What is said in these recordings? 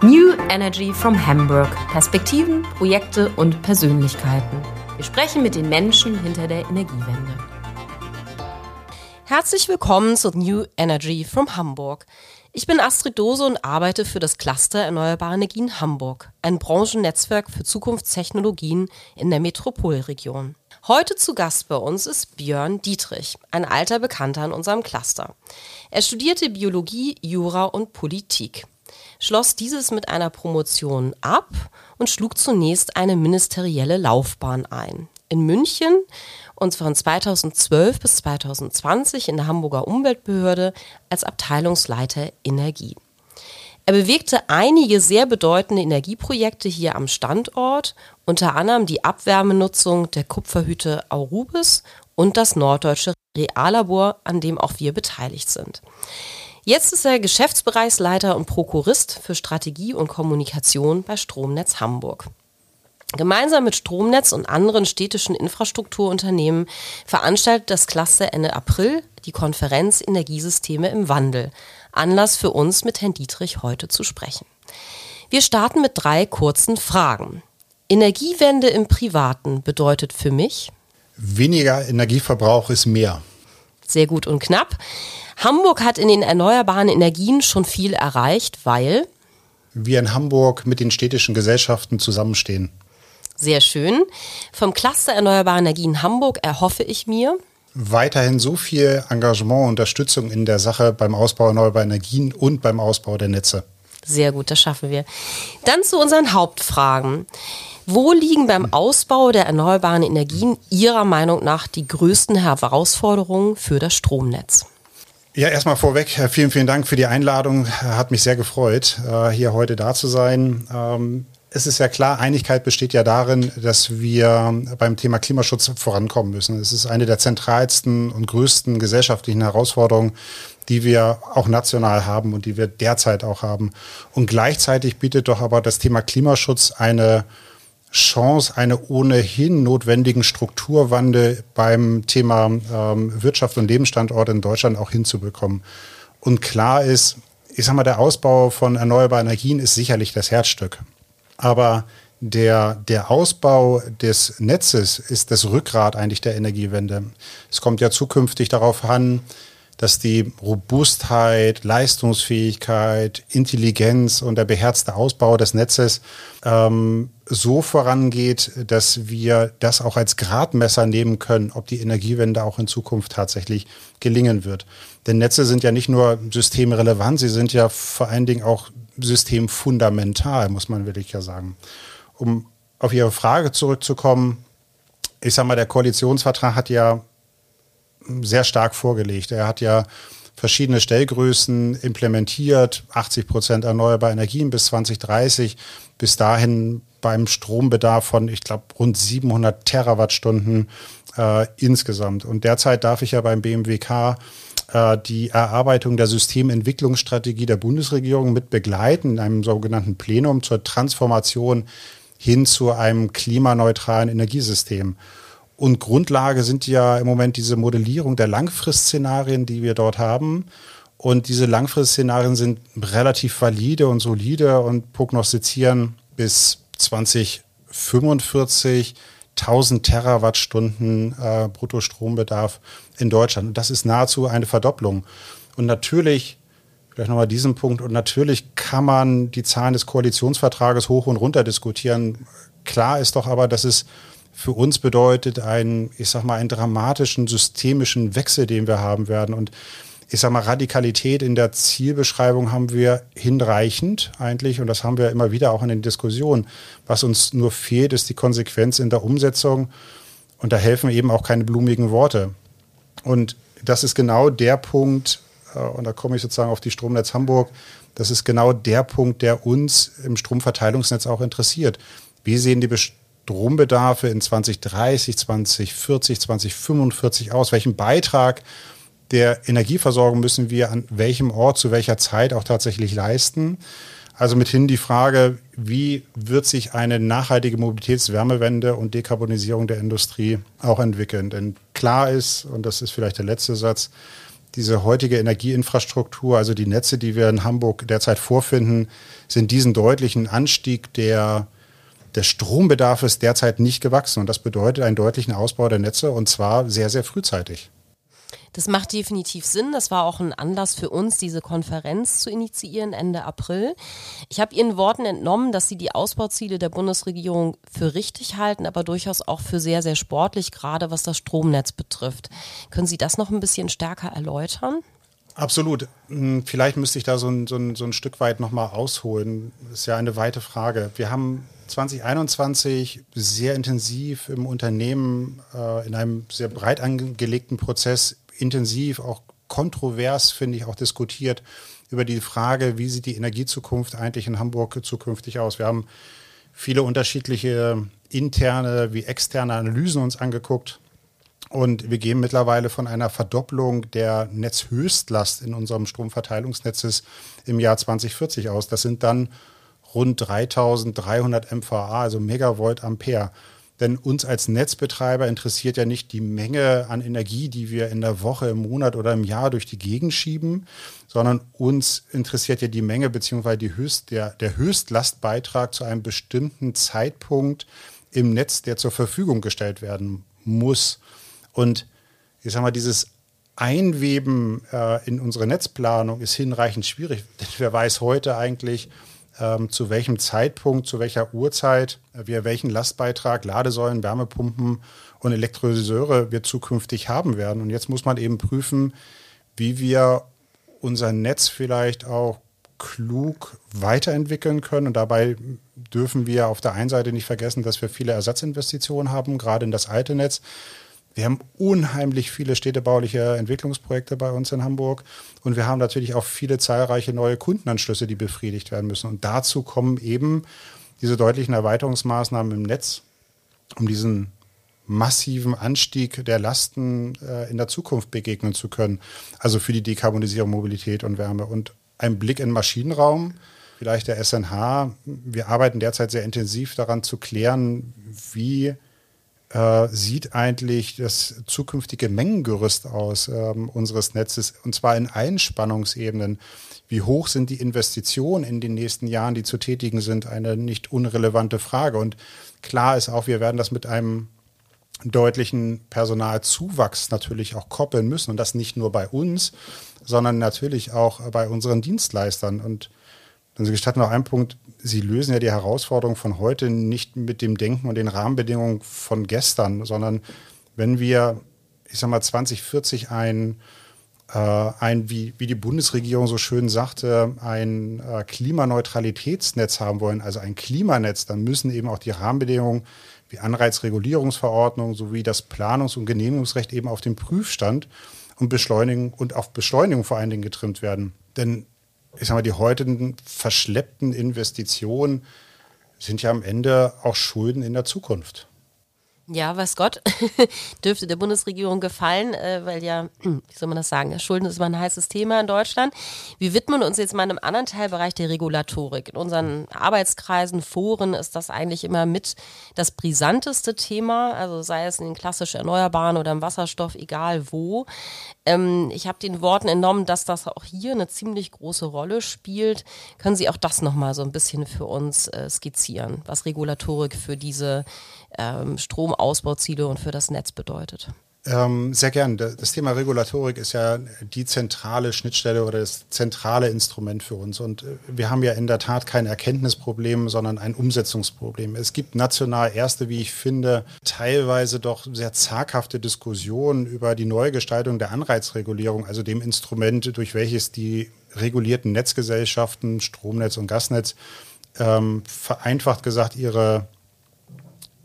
New Energy from Hamburg. Perspektiven, Projekte und Persönlichkeiten. Wir sprechen mit den Menschen hinter der Energiewende. Herzlich willkommen zu New Energy from Hamburg. Ich bin Astrid Dose und arbeite für das Cluster Erneuerbare Energien Hamburg, ein Branchennetzwerk für Zukunftstechnologien in der Metropolregion. Heute zu Gast bei uns ist Björn Dietrich, ein alter Bekannter in unserem Cluster. Er studierte Biologie, Jura und Politik schloss dieses mit einer Promotion ab und schlug zunächst eine ministerielle Laufbahn ein. In München und von 2012 bis 2020 in der Hamburger Umweltbehörde als Abteilungsleiter Energie. Er bewegte einige sehr bedeutende Energieprojekte hier am Standort, unter anderem die Abwärmenutzung der Kupferhütte Aurubis und das norddeutsche Reallabor, an dem auch wir beteiligt sind. Jetzt ist er Geschäftsbereichsleiter und Prokurist für Strategie und Kommunikation bei Stromnetz Hamburg. Gemeinsam mit Stromnetz und anderen städtischen Infrastrukturunternehmen veranstaltet das Cluster Ende April die Konferenz Energiesysteme im Wandel. Anlass für uns, mit Herrn Dietrich heute zu sprechen. Wir starten mit drei kurzen Fragen. Energiewende im Privaten bedeutet für mich? Weniger Energieverbrauch ist mehr. Sehr gut und knapp. Hamburg hat in den erneuerbaren Energien schon viel erreicht, weil wir in Hamburg mit den städtischen Gesellschaften zusammenstehen. Sehr schön. Vom Cluster Erneuerbare Energien Hamburg erhoffe ich mir weiterhin so viel Engagement und Unterstützung in der Sache beim Ausbau erneuerbarer Energien und beim Ausbau der Netze. Sehr gut, das schaffen wir. Dann zu unseren Hauptfragen. Wo liegen beim Ausbau der erneuerbaren Energien Ihrer Meinung nach die größten Herausforderungen für das Stromnetz? Ja, erstmal vorweg, vielen, vielen Dank für die Einladung. Hat mich sehr gefreut, äh, hier heute da zu sein. Ähm, es ist ja klar, Einigkeit besteht ja darin, dass wir beim Thema Klimaschutz vorankommen müssen. Es ist eine der zentralsten und größten gesellschaftlichen Herausforderungen, die wir auch national haben und die wir derzeit auch haben. Und gleichzeitig bietet doch aber das Thema Klimaschutz eine Chance, einen ohnehin notwendigen Strukturwandel beim Thema ähm, Wirtschaft und Lebensstandort in Deutschland auch hinzubekommen. Und klar ist, ich sag mal, der Ausbau von erneuerbaren Energien ist sicherlich das Herzstück. Aber der, der Ausbau des Netzes ist das Rückgrat eigentlich der Energiewende. Es kommt ja zukünftig darauf an, dass die Robustheit, Leistungsfähigkeit, Intelligenz und der beherzte Ausbau des Netzes ähm, so vorangeht, dass wir das auch als Gradmesser nehmen können, ob die Energiewende auch in Zukunft tatsächlich gelingen wird. Denn Netze sind ja nicht nur systemrelevant, sie sind ja vor allen Dingen auch systemfundamental, muss man wirklich ja sagen. Um auf Ihre Frage zurückzukommen, ich sage mal, der Koalitionsvertrag hat ja sehr stark vorgelegt. Er hat ja verschiedene Stellgrößen implementiert, 80 Prozent erneuerbare Energien bis 2030, bis dahin beim Strombedarf von, ich glaube, rund 700 Terawattstunden äh, insgesamt. Und derzeit darf ich ja beim BMWK äh, die Erarbeitung der Systementwicklungsstrategie der Bundesregierung mit begleiten in einem sogenannten Plenum zur Transformation hin zu einem klimaneutralen Energiesystem. Und Grundlage sind ja im Moment diese Modellierung der Langfristszenarien, die wir dort haben. Und diese Langfristszenarien sind relativ valide und solide und prognostizieren bis 2045 1000 Terawattstunden äh, Bruttostrombedarf in Deutschland. Und das ist nahezu eine Verdopplung. Und natürlich, vielleicht nochmal diesen Punkt, und natürlich kann man die Zahlen des Koalitionsvertrages hoch und runter diskutieren. Klar ist doch aber, dass es für uns bedeutet einen, ich sag mal, einen dramatischen systemischen Wechsel, den wir haben werden. Und ich sag mal, Radikalität in der Zielbeschreibung haben wir hinreichend eigentlich. Und das haben wir immer wieder auch in den Diskussionen. Was uns nur fehlt, ist die Konsequenz in der Umsetzung. Und da helfen eben auch keine blumigen Worte. Und das ist genau der Punkt, äh, und da komme ich sozusagen auf die Stromnetz Hamburg, das ist genau der Punkt, der uns im Stromverteilungsnetz auch interessiert. Wie sehen die Strombedarfe in 2030, 2040, 2045 aus? Welchen Beitrag der Energieversorgung müssen wir an welchem Ort zu welcher Zeit auch tatsächlich leisten? Also mithin die Frage, wie wird sich eine nachhaltige Mobilitätswärmewende und Dekarbonisierung der Industrie auch entwickeln? Denn klar ist, und das ist vielleicht der letzte Satz, diese heutige Energieinfrastruktur, also die Netze, die wir in Hamburg derzeit vorfinden, sind diesen deutlichen Anstieg der, des Strombedarfs derzeit nicht gewachsen. Und das bedeutet einen deutlichen Ausbau der Netze und zwar sehr, sehr frühzeitig. Das macht definitiv Sinn. Das war auch ein Anlass für uns, diese Konferenz zu initiieren Ende April. Ich habe Ihren Worten entnommen, dass Sie die Ausbauziele der Bundesregierung für richtig halten, aber durchaus auch für sehr, sehr sportlich, gerade was das Stromnetz betrifft. Können Sie das noch ein bisschen stärker erläutern? Absolut. Hm, vielleicht müsste ich da so ein, so ein, so ein Stück weit nochmal ausholen. Das ist ja eine weite Frage. Wir haben 2021 sehr intensiv im Unternehmen äh, in einem sehr breit angelegten Prozess intensiv, auch kontrovers, finde ich, auch diskutiert über die Frage, wie sieht die Energiezukunft eigentlich in Hamburg zukünftig aus. Wir haben viele unterschiedliche interne wie externe Analysen uns angeguckt. Und wir gehen mittlerweile von einer Verdopplung der Netzhöchstlast in unserem Stromverteilungsnetzes im Jahr 2040 aus. Das sind dann rund 3300 MVA, also Megavolt Ampere. Denn uns als Netzbetreiber interessiert ja nicht die Menge an Energie, die wir in der Woche, im Monat oder im Jahr durch die Gegend schieben, sondern uns interessiert ja die Menge beziehungsweise Höchst, der, der Höchstlastbeitrag zu einem bestimmten Zeitpunkt im Netz, der zur Verfügung gestellt werden muss. Und ich sage mal, dieses Einweben äh, in unsere Netzplanung ist hinreichend schwierig, denn wer weiß heute eigentlich, ähm, zu welchem Zeitpunkt, zu welcher Uhrzeit wir welchen Lastbeitrag, Ladesäulen, Wärmepumpen und Elektrolyseure wir zukünftig haben werden. Und jetzt muss man eben prüfen, wie wir unser Netz vielleicht auch klug weiterentwickeln können. Und dabei dürfen wir auf der einen Seite nicht vergessen, dass wir viele Ersatzinvestitionen haben, gerade in das alte Netz. Wir haben unheimlich viele städtebauliche Entwicklungsprojekte bei uns in Hamburg und wir haben natürlich auch viele zahlreiche neue Kundenanschlüsse, die befriedigt werden müssen. Und dazu kommen eben diese deutlichen Erweiterungsmaßnahmen im Netz, um diesen massiven Anstieg der Lasten äh, in der Zukunft begegnen zu können. Also für die Dekarbonisierung, Mobilität und Wärme. Und ein Blick in Maschinenraum, vielleicht der SNH. Wir arbeiten derzeit sehr intensiv daran zu klären, wie äh, sieht eigentlich das zukünftige Mengengerüst aus ähm, unseres Netzes und zwar in allen Spannungsebenen. Wie hoch sind die Investitionen in den nächsten Jahren, die zu tätigen sind, eine nicht unrelevante Frage. Und klar ist auch, wir werden das mit einem deutlichen Personalzuwachs natürlich auch koppeln müssen und das nicht nur bei uns, sondern natürlich auch bei unseren Dienstleistern. Und dann gestatten noch einen Punkt, Sie lösen ja die Herausforderung von heute nicht mit dem Denken und den Rahmenbedingungen von gestern, sondern wenn wir, ich sag mal, 2040 ein, äh, ein wie, wie die Bundesregierung so schön sagte, ein äh, Klimaneutralitätsnetz haben wollen, also ein Klimanetz, dann müssen eben auch die Rahmenbedingungen wie Anreizregulierungsverordnung sowie das Planungs- und Genehmigungsrecht eben auf den Prüfstand und Beschleunigung und auf Beschleunigung vor allen Dingen getrimmt werden. Denn ich sag mal, die heutigen verschleppten Investitionen sind ja am Ende auch Schulden in der Zukunft. Ja, weiß Gott, dürfte der Bundesregierung gefallen, äh, weil ja, wie soll man das sagen, Schulden ist immer ein heißes Thema in Deutschland. Wir widmen uns jetzt mal einem anderen Teilbereich der Regulatorik. In unseren Arbeitskreisen, Foren ist das eigentlich immer mit das brisanteste Thema, also sei es in den klassischen Erneuerbaren oder im Wasserstoff, egal wo. Ähm, ich habe den Worten entnommen, dass das auch hier eine ziemlich große Rolle spielt. Können Sie auch das nochmal so ein bisschen für uns äh, skizzieren, was Regulatorik für diese ähm, Stromausbauziele und für das Netz bedeutet. Ähm, sehr gern. Das Thema Regulatorik ist ja die zentrale Schnittstelle oder das zentrale Instrument für uns. Und äh, wir haben ja in der Tat kein Erkenntnisproblem, sondern ein Umsetzungsproblem. Es gibt national erste, wie ich finde, teilweise doch sehr zaghafte Diskussionen über die Neugestaltung der Anreizregulierung, also dem Instrument, durch welches die regulierten Netzgesellschaften, Stromnetz und Gasnetz, ähm, vereinfacht gesagt ihre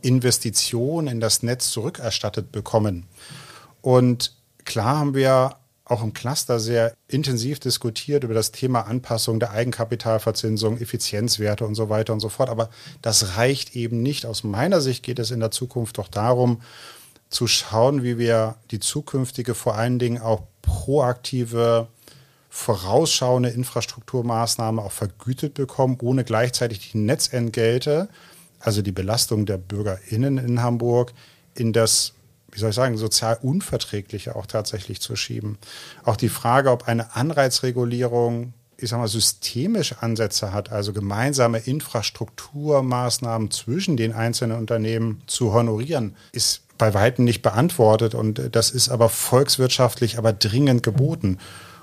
Investition in das Netz zurückerstattet bekommen. Und klar haben wir auch im Cluster sehr intensiv diskutiert über das Thema Anpassung der Eigenkapitalverzinsung, Effizienzwerte und so weiter und so fort. Aber das reicht eben nicht. Aus meiner Sicht geht es in der Zukunft doch darum, zu schauen, wie wir die zukünftige, vor allen Dingen auch proaktive, vorausschauende Infrastrukturmaßnahme auch vergütet bekommen, ohne gleichzeitig die Netzentgelte also die Belastung der BürgerInnen in Hamburg, in das wie soll ich sagen, sozial unverträgliche auch tatsächlich zu schieben. Auch die Frage, ob eine Anreizregulierung ich sag mal, systemisch Ansätze hat, also gemeinsame Infrastrukturmaßnahmen zwischen den einzelnen Unternehmen zu honorieren, ist bei weitem nicht beantwortet. Und das ist aber volkswirtschaftlich, aber dringend geboten.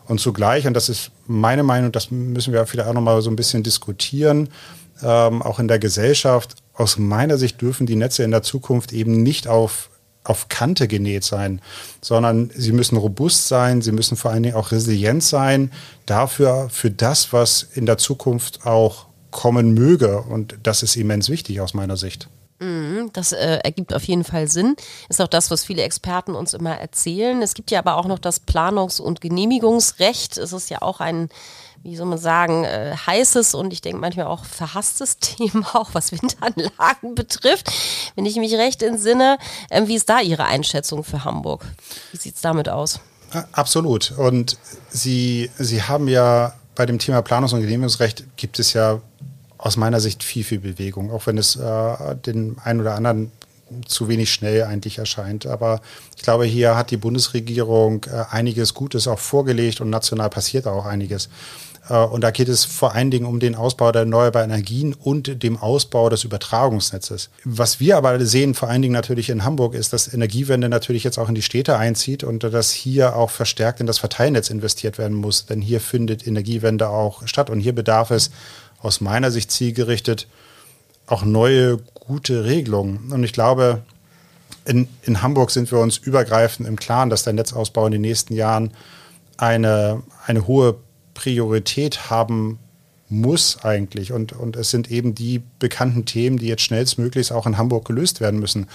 Und zugleich, und das ist meine Meinung, das müssen wir vielleicht auch nochmal so ein bisschen diskutieren, ähm, auch in der Gesellschaft, aus meiner Sicht dürfen die Netze in der Zukunft eben nicht auf auf Kante genäht sein, sondern sie müssen robust sein, sie müssen vor allen Dingen auch resilient sein dafür, für das, was in der Zukunft auch kommen möge. Und das ist immens wichtig aus meiner Sicht. Mhm, das äh, ergibt auf jeden Fall Sinn. Ist auch das, was viele Experten uns immer erzählen. Es gibt ja aber auch noch das Planungs- und Genehmigungsrecht. Es ist ja auch ein wie soll man sagen, äh, heißes und ich denke manchmal auch verhasstes Thema, auch was Windanlagen betrifft. Wenn ich mich recht entsinne, äh, wie ist da Ihre Einschätzung für Hamburg? Wie sieht es damit aus? Absolut. Und Sie, Sie haben ja bei dem Thema Planungs- und Genehmigungsrecht gibt es ja aus meiner Sicht viel, viel Bewegung, auch wenn es äh, den einen oder anderen zu wenig schnell eigentlich erscheint. Aber ich glaube, hier hat die Bundesregierung äh, einiges Gutes auch vorgelegt und national passiert auch einiges. Äh, und da geht es vor allen Dingen um den Ausbau der erneuerbaren Energien und dem Ausbau des Übertragungsnetzes. Was wir aber sehen, vor allen Dingen natürlich in Hamburg, ist, dass Energiewende natürlich jetzt auch in die Städte einzieht und dass hier auch verstärkt in das Verteilnetz investiert werden muss. Denn hier findet Energiewende auch statt und hier bedarf es aus meiner Sicht zielgerichtet auch neue, gute Regelungen. Und ich glaube, in, in Hamburg sind wir uns übergreifend im Klaren, dass der Netzausbau in den nächsten Jahren eine, eine hohe Priorität haben muss eigentlich. Und, und es sind eben die bekannten Themen, die jetzt schnellstmöglichst auch in Hamburg gelöst werden müssen.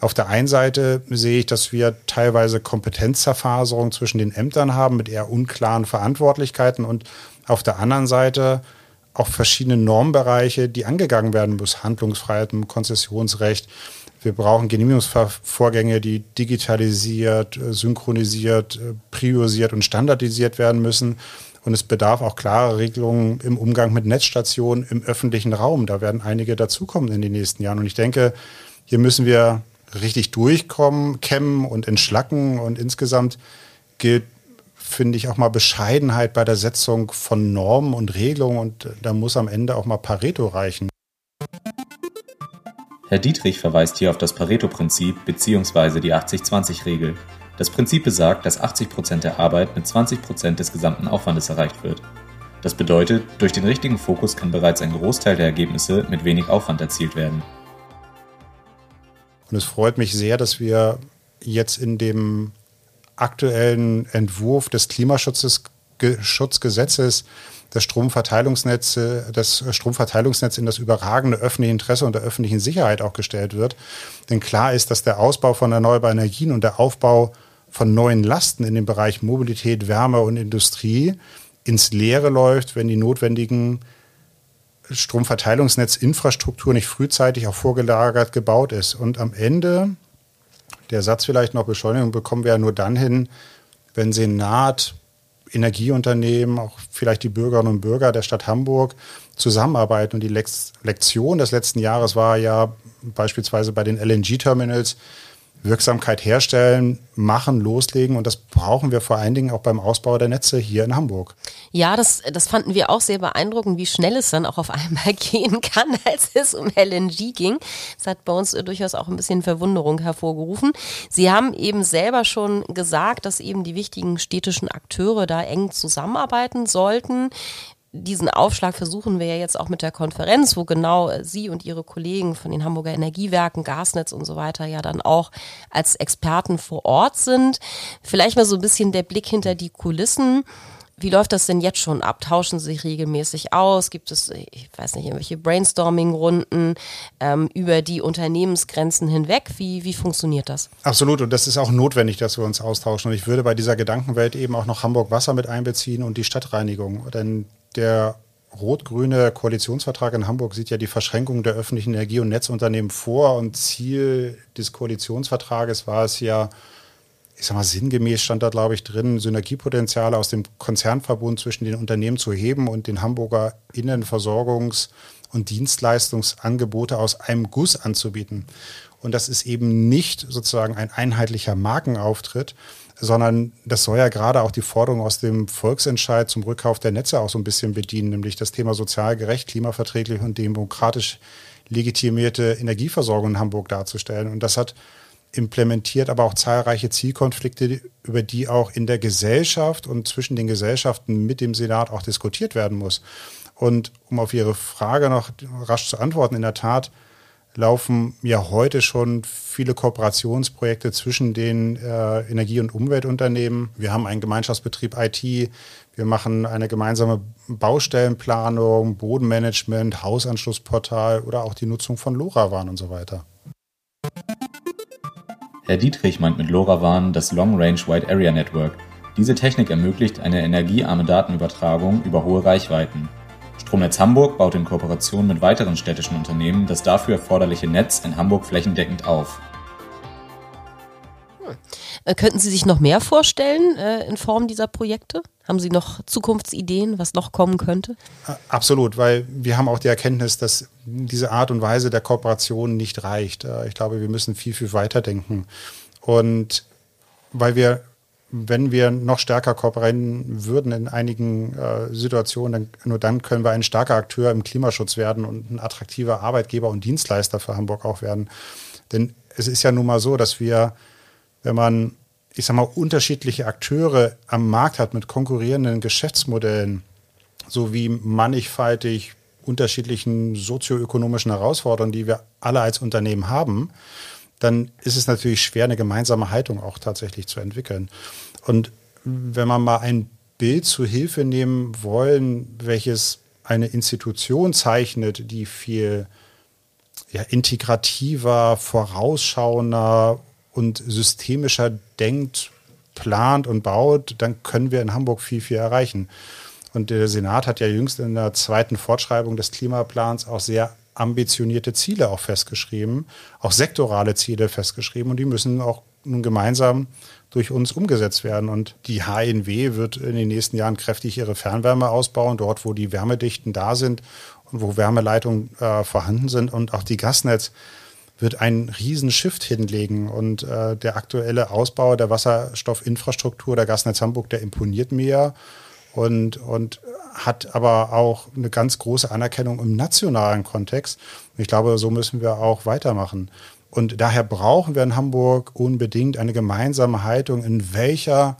Auf der einen Seite sehe ich, dass wir teilweise Kompetenzzerfaserung zwischen den Ämtern haben mit eher unklaren Verantwortlichkeiten und auf der anderen Seite auch verschiedene Normbereiche, die angegangen werden müssen. Handlungsfreiheit im Konzessionsrecht. Wir brauchen Genehmigungsvorgänge, die digitalisiert, synchronisiert, priorisiert und standardisiert werden müssen. Und es bedarf auch klarer Regelungen im Umgang mit Netzstationen im öffentlichen Raum. Da werden einige dazukommen in den nächsten Jahren. Und ich denke, hier müssen wir richtig durchkommen, kämmen und entschlacken. Und insgesamt gilt, finde ich, auch mal Bescheidenheit bei der Setzung von Normen und Regelungen. Und da muss am Ende auch mal Pareto reichen. Herr Dietrich verweist hier auf das Pareto-Prinzip bzw. die 80-20-Regel. Das Prinzip besagt, dass 80% der Arbeit mit 20% des gesamten Aufwandes erreicht wird. Das bedeutet, durch den richtigen Fokus kann bereits ein Großteil der Ergebnisse mit wenig Aufwand erzielt werden. Und es freut mich sehr, dass wir jetzt in dem aktuellen Entwurf des Klimaschutzgesetzes das Stromverteilungsnetz, das Stromverteilungsnetz in das überragende öffentliche Interesse und der öffentlichen Sicherheit auch gestellt wird. Denn klar ist, dass der Ausbau von erneuerbaren Energien und der Aufbau von neuen Lasten in dem Bereich Mobilität, Wärme und Industrie ins Leere läuft, wenn die notwendigen Stromverteilungsnetzinfrastruktur nicht frühzeitig auch vorgelagert gebaut ist. Und am Ende, der Satz vielleicht noch Beschleunigung bekommen wir ja nur dann hin, wenn Senat, Energieunternehmen, auch vielleicht die Bürgerinnen und Bürger der Stadt Hamburg zusammenarbeiten. Und die Lektion des letzten Jahres war ja beispielsweise bei den LNG-Terminals, Wirksamkeit herstellen, machen, loslegen. Und das brauchen wir vor allen Dingen auch beim Ausbau der Netze hier in Hamburg. Ja, das, das fanden wir auch sehr beeindruckend, wie schnell es dann auch auf einmal gehen kann, als es um LNG ging. Das hat bei uns durchaus auch ein bisschen Verwunderung hervorgerufen. Sie haben eben selber schon gesagt, dass eben die wichtigen städtischen Akteure da eng zusammenarbeiten sollten diesen Aufschlag versuchen wir ja jetzt auch mit der Konferenz, wo genau äh, Sie und Ihre Kollegen von den Hamburger Energiewerken, Gasnetz und so weiter ja dann auch als Experten vor Ort sind. Vielleicht mal so ein bisschen der Blick hinter die Kulissen. Wie läuft das denn jetzt schon ab? Tauschen Sie sich regelmäßig aus? Gibt es, ich weiß nicht, irgendwelche Brainstorming-Runden ähm, über die Unternehmensgrenzen hinweg? Wie, wie funktioniert das? Absolut. Und das ist auch notwendig, dass wir uns austauschen. Und ich würde bei dieser Gedankenwelt eben auch noch Hamburg Wasser mit einbeziehen und die Stadtreinigung. Denn der rot-grüne Koalitionsvertrag in Hamburg sieht ja die Verschränkung der öffentlichen Energie- und Netzunternehmen vor. Und Ziel des Koalitionsvertrages war es ja, ich sag mal, sinngemäß stand da, glaube ich, drin, Synergiepotenziale aus dem Konzernverbund zwischen den Unternehmen zu heben und den Hamburger Innenversorgungs- und Dienstleistungsangebote aus einem Guss anzubieten. Und das ist eben nicht sozusagen ein einheitlicher Markenauftritt, sondern das soll ja gerade auch die Forderung aus dem Volksentscheid zum Rückkauf der Netze auch so ein bisschen bedienen, nämlich das Thema sozial gerecht, klimaverträglich und demokratisch legitimierte Energieversorgung in Hamburg darzustellen. Und das hat implementiert aber auch zahlreiche Zielkonflikte, über die auch in der Gesellschaft und zwischen den Gesellschaften mit dem Senat auch diskutiert werden muss. Und um auf Ihre Frage noch rasch zu antworten, in der Tat laufen ja heute schon viele Kooperationsprojekte zwischen den äh, Energie- und Umweltunternehmen. Wir haben einen Gemeinschaftsbetrieb IT, wir machen eine gemeinsame Baustellenplanung, Bodenmanagement, Hausanschlussportal oder auch die Nutzung von LoRaWAN und so weiter. Herr Dietrich meint mit LoRaWAN das Long Range Wide Area Network. Diese Technik ermöglicht eine energiearme Datenübertragung über hohe Reichweiten. Stromnetz Hamburg baut in Kooperation mit weiteren städtischen Unternehmen das dafür erforderliche Netz in Hamburg flächendeckend auf. Hm. Könnten Sie sich noch mehr vorstellen äh, in Form dieser Projekte? Haben Sie noch Zukunftsideen, was noch kommen könnte? Absolut, weil wir haben auch die Erkenntnis, dass diese Art und Weise der Kooperation nicht reicht. Äh, ich glaube, wir müssen viel, viel weiter denken. Und weil wir wenn wir noch stärker kooperieren würden in einigen äh, Situationen, dann, nur dann können wir ein starker Akteur im Klimaschutz werden und ein attraktiver Arbeitgeber und Dienstleister für Hamburg auch werden. Denn es ist ja nun mal so, dass wir, wenn man, ich sag mal, unterschiedliche Akteure am Markt hat mit konkurrierenden Geschäftsmodellen, sowie mannigfaltig unterschiedlichen sozioökonomischen Herausforderungen, die wir alle als Unternehmen haben, dann ist es natürlich schwer, eine gemeinsame Haltung auch tatsächlich zu entwickeln. Und wenn man mal ein Bild zu Hilfe nehmen wollen, welches eine Institution zeichnet, die viel ja, integrativer, vorausschauender und systemischer denkt, plant und baut, dann können wir in Hamburg viel, viel erreichen. Und der Senat hat ja jüngst in der zweiten Fortschreibung des Klimaplans auch sehr ambitionierte Ziele auch festgeschrieben, auch sektorale Ziele festgeschrieben und die müssen auch nun gemeinsam durch uns umgesetzt werden. Und die HNW wird in den nächsten Jahren kräftig ihre Fernwärme ausbauen, dort wo die Wärmedichten da sind und wo Wärmeleitungen äh, vorhanden sind. Und auch die Gasnetz wird einen riesen Shift hinlegen. Und äh, der aktuelle Ausbau der Wasserstoffinfrastruktur der Gasnetz Hamburg, der imponiert mir und, und hat aber auch eine ganz große Anerkennung im nationalen Kontext. Und ich glaube, so müssen wir auch weitermachen. Und daher brauchen wir in Hamburg unbedingt eine gemeinsame Haltung, in welcher,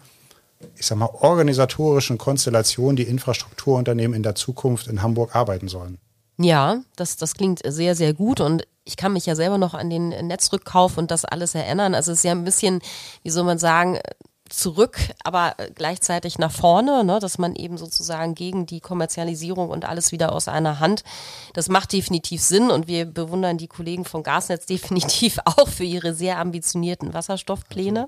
ich sag mal, organisatorischen Konstellation die Infrastrukturunternehmen in der Zukunft in Hamburg arbeiten sollen. Ja, das, das klingt sehr, sehr gut und ich kann mich ja selber noch an den Netzrückkauf und das alles erinnern. Also es ist ja ein bisschen, wie soll man sagen, zurück, aber äh, gleichzeitig nach vorne, ne, dass man eben sozusagen gegen die Kommerzialisierung und alles wieder aus einer Hand, das macht definitiv Sinn und wir bewundern die Kollegen von Gasnetz definitiv auch für ihre sehr ambitionierten Wasserstoffpläne.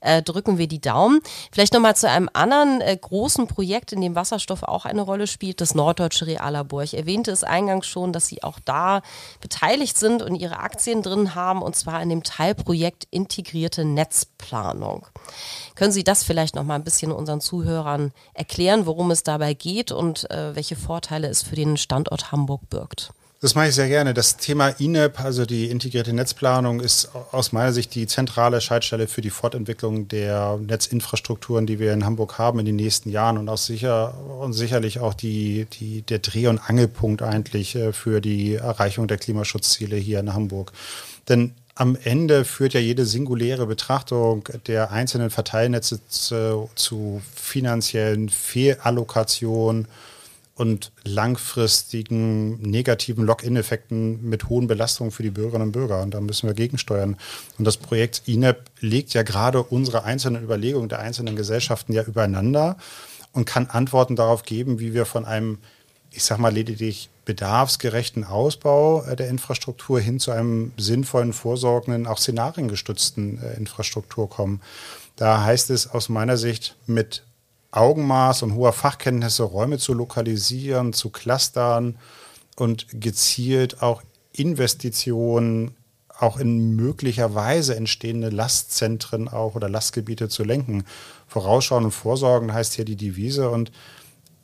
Äh, drücken wir die Daumen. Vielleicht nochmal zu einem anderen äh, großen Projekt, in dem Wasserstoff auch eine Rolle spielt, das Norddeutsche Reallabor. Ich erwähnte es eingangs schon, dass Sie auch da beteiligt sind und Ihre Aktien drin haben und zwar in dem Teilprojekt Integrierte Netzplanung. Können Sie das vielleicht noch mal ein bisschen unseren Zuhörern erklären, worum es dabei geht und äh, welche Vorteile es für den Standort Hamburg birgt? Das mache ich sehr gerne. Das Thema INEP, also die integrierte Netzplanung, ist aus meiner Sicht die zentrale Schaltstelle für die Fortentwicklung der Netzinfrastrukturen, die wir in Hamburg haben in den nächsten Jahren und auch sicher und sicherlich auch die, die, der Dreh- und Angelpunkt eigentlich äh, für die Erreichung der Klimaschutzziele hier in Hamburg. Denn am Ende führt ja jede singuläre Betrachtung der einzelnen Verteilnetze zu, zu finanziellen Fehlallokationen und langfristigen negativen Lock-in-Effekten mit hohen Belastungen für die Bürgerinnen und Bürger. Und da müssen wir gegensteuern. Und das Projekt INEP legt ja gerade unsere einzelnen Überlegungen der einzelnen Gesellschaften ja übereinander und kann Antworten darauf geben, wie wir von einem, ich sag mal, lediglich bedarfsgerechten Ausbau äh, der Infrastruktur hin zu einem sinnvollen, vorsorgenden, auch szenariengestützten äh, Infrastruktur kommen. Da heißt es aus meiner Sicht mit Augenmaß und hoher Fachkenntnisse Räume zu lokalisieren, zu clustern und gezielt auch Investitionen auch in möglicherweise entstehende Lastzentren auch oder Lastgebiete zu lenken. Vorausschauen und vorsorgen heißt hier die Devise und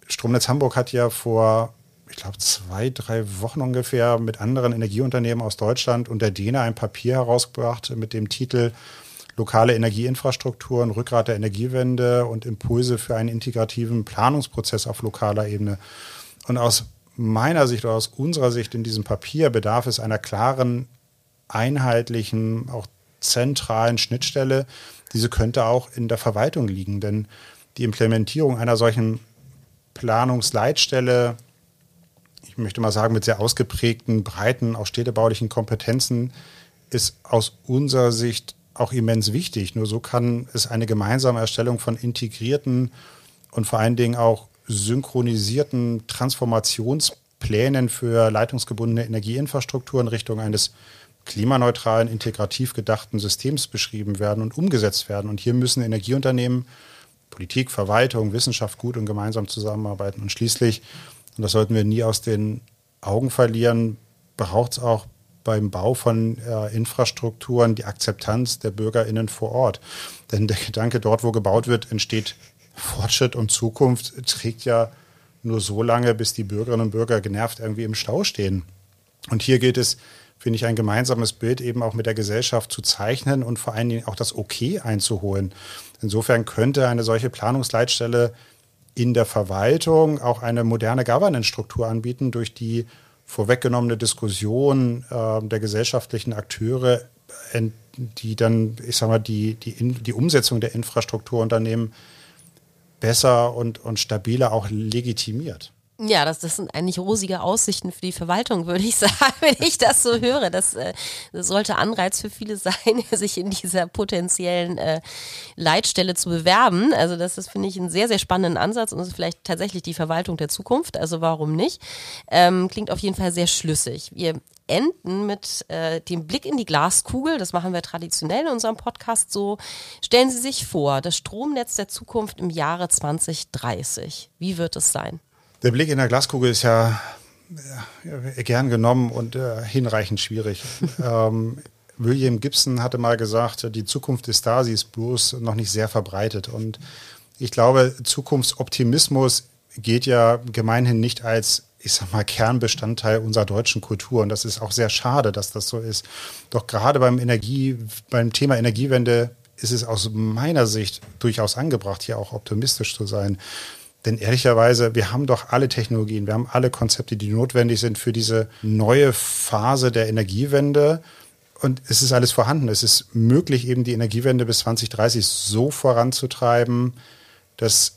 Stromnetz Hamburg hat ja vor ich glaube, zwei, drei Wochen ungefähr mit anderen Energieunternehmen aus Deutschland und der DENA ein Papier herausgebracht mit dem Titel Lokale Energieinfrastrukturen, Rückgrat der Energiewende und Impulse für einen integrativen Planungsprozess auf lokaler Ebene. Und aus meiner Sicht oder aus unserer Sicht in diesem Papier bedarf es einer klaren, einheitlichen, auch zentralen Schnittstelle. Diese könnte auch in der Verwaltung liegen, denn die Implementierung einer solchen Planungsleitstelle ich möchte mal sagen, mit sehr ausgeprägten, breiten, auch städtebaulichen Kompetenzen ist aus unserer Sicht auch immens wichtig. Nur so kann es eine gemeinsame Erstellung von integrierten und vor allen Dingen auch synchronisierten Transformationsplänen für leitungsgebundene Energieinfrastruktur in Richtung eines klimaneutralen, integrativ gedachten Systems beschrieben werden und umgesetzt werden. Und hier müssen Energieunternehmen, Politik, Verwaltung, Wissenschaft gut und gemeinsam zusammenarbeiten. Und schließlich und das sollten wir nie aus den Augen verlieren, braucht es auch beim Bau von äh, Infrastrukturen die Akzeptanz der BürgerInnen vor Ort. Denn der Gedanke, dort, wo gebaut wird, entsteht Fortschritt und Zukunft, trägt ja nur so lange, bis die Bürgerinnen und Bürger genervt irgendwie im Stau stehen. Und hier gilt es, finde ich, ein gemeinsames Bild eben auch mit der Gesellschaft zu zeichnen und vor allen Dingen auch das Okay einzuholen. Insofern könnte eine solche Planungsleitstelle in der Verwaltung auch eine moderne Governance-Struktur anbieten, durch die vorweggenommene Diskussion äh, der gesellschaftlichen Akteure, die dann, ich sag mal, die, die, die Umsetzung der Infrastrukturunternehmen besser und, und stabiler auch legitimiert. Ja, das, das sind eigentlich rosige Aussichten für die Verwaltung, würde ich sagen, wenn ich das so höre. Das, äh, das sollte Anreiz für viele sein, sich in dieser potenziellen äh, Leitstelle zu bewerben. Also das ist, finde ich, einen sehr, sehr spannenden Ansatz und ist vielleicht tatsächlich die Verwaltung der Zukunft. Also warum nicht? Ähm, klingt auf jeden Fall sehr schlüssig. Wir enden mit äh, dem Blick in die Glaskugel. Das machen wir traditionell in unserem Podcast so. Stellen Sie sich vor, das Stromnetz der Zukunft im Jahre 2030. Wie wird es sein? Der Blick in der Glaskugel ist ja, ja gern genommen und äh, hinreichend schwierig. ähm, William Gibson hatte mal gesagt, die Zukunft ist da, sie ist bloß noch nicht sehr verbreitet. Und ich glaube, Zukunftsoptimismus geht ja gemeinhin nicht als, ich sag mal, Kernbestandteil unserer deutschen Kultur. Und das ist auch sehr schade, dass das so ist. Doch gerade beim Energie, beim Thema Energiewende ist es aus meiner Sicht durchaus angebracht, hier auch optimistisch zu sein. Denn ehrlicherweise, wir haben doch alle Technologien, wir haben alle Konzepte, die notwendig sind für diese neue Phase der Energiewende. Und es ist alles vorhanden. Es ist möglich, eben die Energiewende bis 2030 so voranzutreiben, dass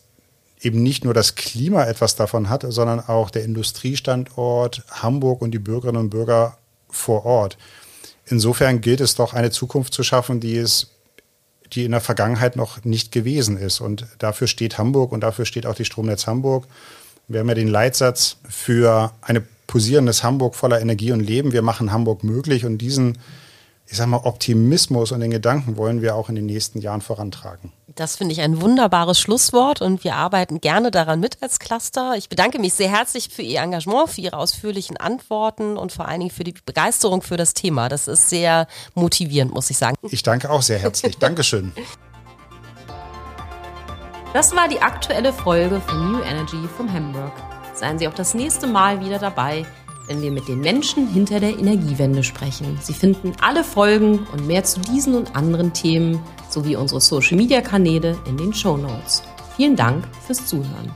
eben nicht nur das Klima etwas davon hat, sondern auch der Industriestandort Hamburg und die Bürgerinnen und Bürger vor Ort. Insofern gilt es doch, eine Zukunft zu schaffen, die es die in der Vergangenheit noch nicht gewesen ist. Und dafür steht Hamburg und dafür steht auch die Stromnetz Hamburg. Wir haben ja den Leitsatz für ein posierendes Hamburg voller Energie und Leben. Wir machen Hamburg möglich und diesen ich sag mal, Optimismus und den Gedanken wollen wir auch in den nächsten Jahren vorantragen. Das finde ich ein wunderbares Schlusswort und wir arbeiten gerne daran mit als Cluster. Ich bedanke mich sehr herzlich für Ihr Engagement, für Ihre ausführlichen Antworten und vor allen Dingen für die Begeisterung für das Thema. Das ist sehr motivierend, muss ich sagen. Ich danke auch sehr herzlich. Dankeschön. Das war die aktuelle Folge von New Energy vom Hamburg. Seien Sie auch das nächste Mal wieder dabei wenn wir mit den Menschen hinter der Energiewende sprechen. Sie finden alle Folgen und mehr zu diesen und anderen Themen sowie unsere Social-Media-Kanäle in den Show Notes. Vielen Dank fürs Zuhören.